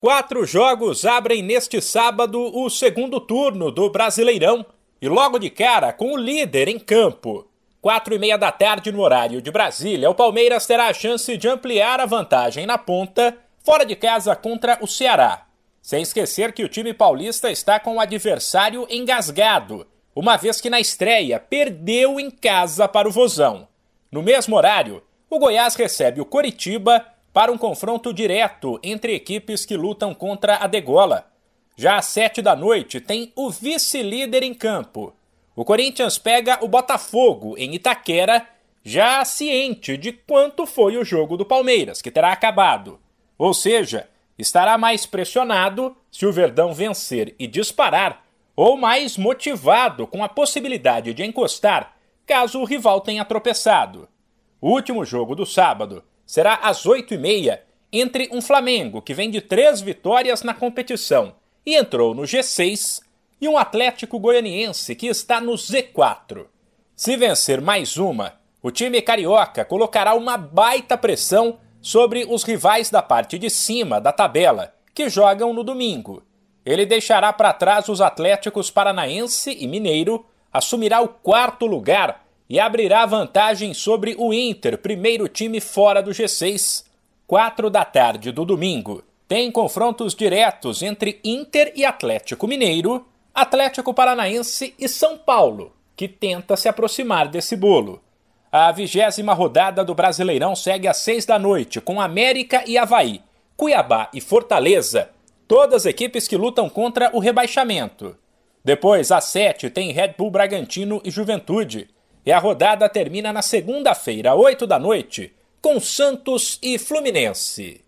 Quatro jogos abrem neste sábado o segundo turno do Brasileirão e logo de cara com o líder em campo. Quatro e meia da tarde no horário de Brasília, o Palmeiras terá a chance de ampliar a vantagem na ponta, fora de casa contra o Ceará. Sem esquecer que o time paulista está com o adversário engasgado, uma vez que na estreia perdeu em casa para o Vozão. No mesmo horário, o Goiás recebe o Coritiba para um confronto direto entre equipes que lutam contra a degola. Já às sete da noite tem o vice-líder em campo. O Corinthians pega o Botafogo em Itaquera, já ciente de quanto foi o jogo do Palmeiras, que terá acabado. Ou seja, estará mais pressionado se o Verdão vencer e disparar, ou mais motivado com a possibilidade de encostar caso o rival tenha tropeçado. O último jogo do sábado será às 8h30 entre um Flamengo que vem de três vitórias na competição e entrou no G6 e um Atlético Goianiense que está no Z4. Se vencer mais uma, o time carioca colocará uma baita pressão sobre os rivais da parte de cima da tabela, que jogam no domingo. Ele deixará para trás os Atléticos Paranaense e Mineiro, assumirá o quarto lugar e abrirá vantagem sobre o Inter, primeiro time fora do G6. Quatro da tarde do domingo. Tem confrontos diretos entre Inter e Atlético Mineiro, Atlético Paranaense e São Paulo, que tenta se aproximar desse bolo. A vigésima rodada do Brasileirão segue às seis da noite, com América e Havaí, Cuiabá e Fortaleza, todas equipes que lutam contra o rebaixamento. Depois, às sete, tem Red Bull Bragantino e Juventude. E a rodada termina na segunda-feira, 8 da noite, com Santos e Fluminense.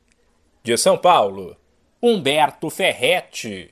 De São Paulo, Humberto Ferretti.